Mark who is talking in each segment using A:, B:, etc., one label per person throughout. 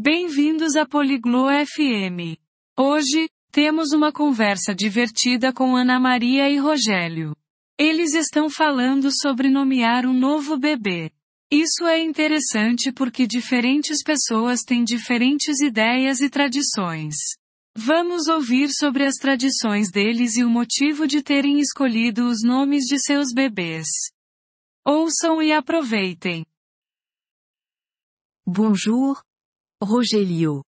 A: Bem-vindos a Poliglo FM. Hoje, temos uma conversa divertida com Ana Maria e Rogério. Eles estão falando sobre nomear um novo bebê. Isso é interessante porque diferentes pessoas têm diferentes ideias e tradições. Vamos ouvir sobre as tradições deles e o motivo de terem escolhido os nomes de seus bebês. Ouçam e aproveitem.
B: Bonjour, Rogelio.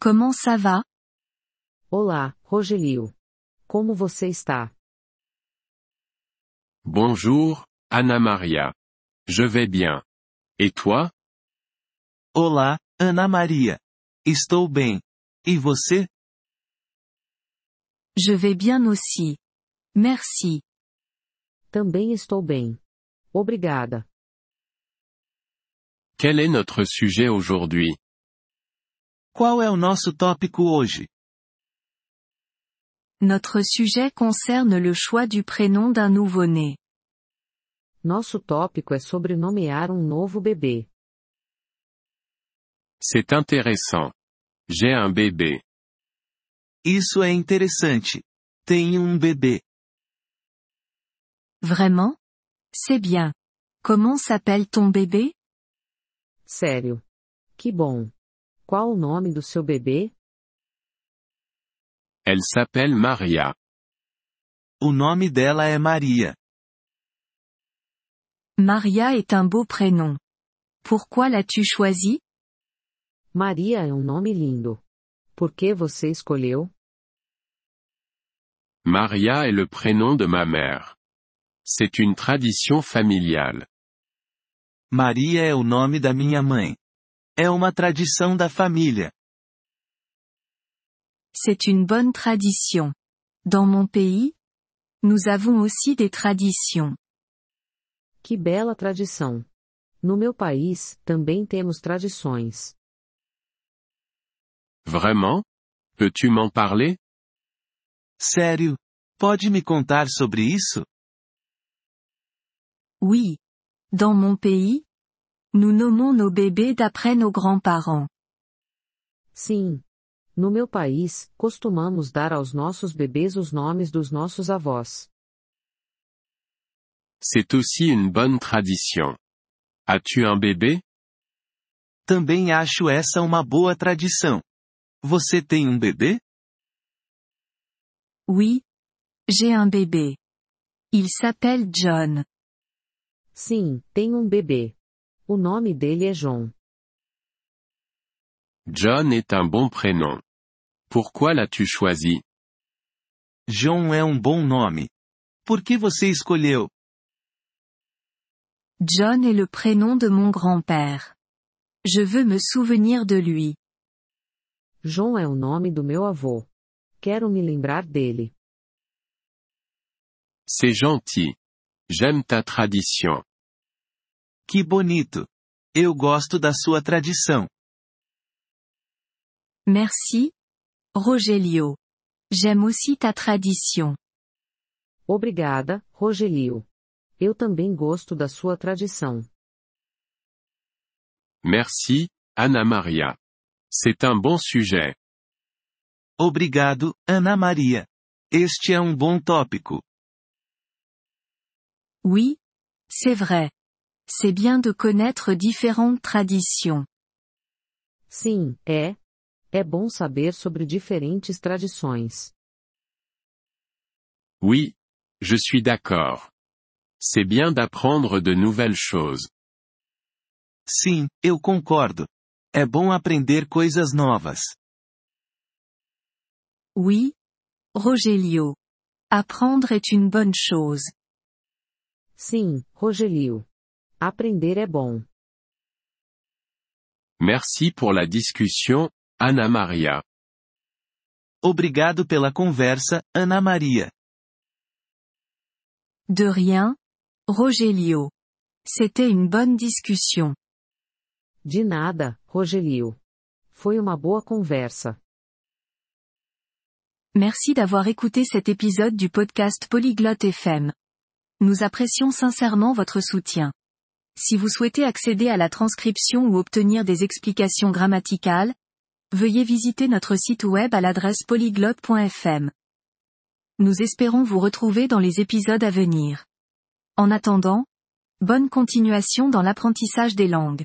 B: Comment ça va?
C: Olá, Rogelio. Como você está?
D: Bonjour, Anna Maria. Je vais bien. Et toi?
E: Olá, Ana Maria. Estou bem. E você?
B: Je vais bien aussi. Merci.
C: Também estou bem. Obrigada.
D: Quel est notre sujet aujourd'hui?
E: Qual é o nosso tópico hoje?
B: Notre sujet concerne le choix du prénom d'un nouveau-né.
C: Nosso tópico é sobre nomear um novo bebê.
D: C'est intéressant. J'ai un bébé.
E: Isso é interessante. Tenho um bebê.
B: Vraiment? C'est bien. Comment s'appelle ton bébé?
C: Sério. Que bom. Qual o nome do seu bebê?
D: Elle s'appelle Maria.
E: O nome dela é Maria.
B: Maria est un beau prénom. Pourquoi l'as-tu choisi?
C: Maria é um nome lindo. Por que você escolheu?
D: Maria est le prénom de ma mère. C'est une tradition familiale.
E: Maria é o nome da minha mãe. É uma tradição da família.
B: C'est une bonne tradition. Dans mon pays, nous avons aussi des traditions.
C: Que bela tradição. No meu país, também temos tradições.
D: Vraiment? Peux-tu m'en parler?
E: Sério? Pode me contar sobre isso?
B: Oui. Dans mon pays, nous nommons nos bébés d'après nos grands-parents.
C: Sim. No meu país, costumamos dar aos nossos bebês os nomes dos nossos avós.
D: C'est aussi une bonne tradition. As-tu un bébé?
E: Também acho essa uma boa tradição. Você tem um bebê?
B: Oui. J'ai un bébé. Il s'appelle John.
C: Sim, tenho um bebê. O nome dele é John.
D: John est un bon prénom. Pourquoi l'as-tu choisi?
E: John é um bom nome. Por que você escolheu?
B: John est le prénom de mon grand-père. Je veux me souvenir de lui.
C: John é o nome do meu avô. Quero me lembrar dele.
D: C'est gentil. J'aime ta tradition.
E: Que bonito. Eu gosto da sua tradição.
B: Merci. Rogelio. J'aime aussi ta tradition.
C: Obrigada, Rogelio. Eu também gosto da sua tradição.
D: Merci, Anna Maria. C'est un bon sujet.
E: Obrigado, Ana Maria. Este é um bom tópico.
B: Oui. C'est vrai. C'est bien de connaître différentes traditions.
C: Sim, é. É bom saber sobre diferentes tradições.
D: Oui. Je suis d'accord. C'est bien d'apprendre de nouvelles choses.
E: Sim, eu concordo. É bom aprender coisas novas.
B: Oui. Rogelio. Apprendre est une bonne chose.
C: Sim, Rogelio. Aprender é bom.
D: Merci pour la discussion, Anna Maria.
E: Obrigado pela conversa, Ana Maria.
B: De rien. Rogelio. C'était une bonne discussion.
C: De nada, Rogelio. Foi uma boa conversa.
B: Merci d'avoir écouté cet épisode du podcast Polyglotte FM. Nous apprécions sincèrement votre soutien. Si vous souhaitez accéder à la transcription ou obtenir des explications grammaticales, veuillez visiter notre site web à l'adresse polyglotte.fm. Nous espérons vous retrouver dans les épisodes à venir. En attendant, bonne continuation dans l'apprentissage des langues.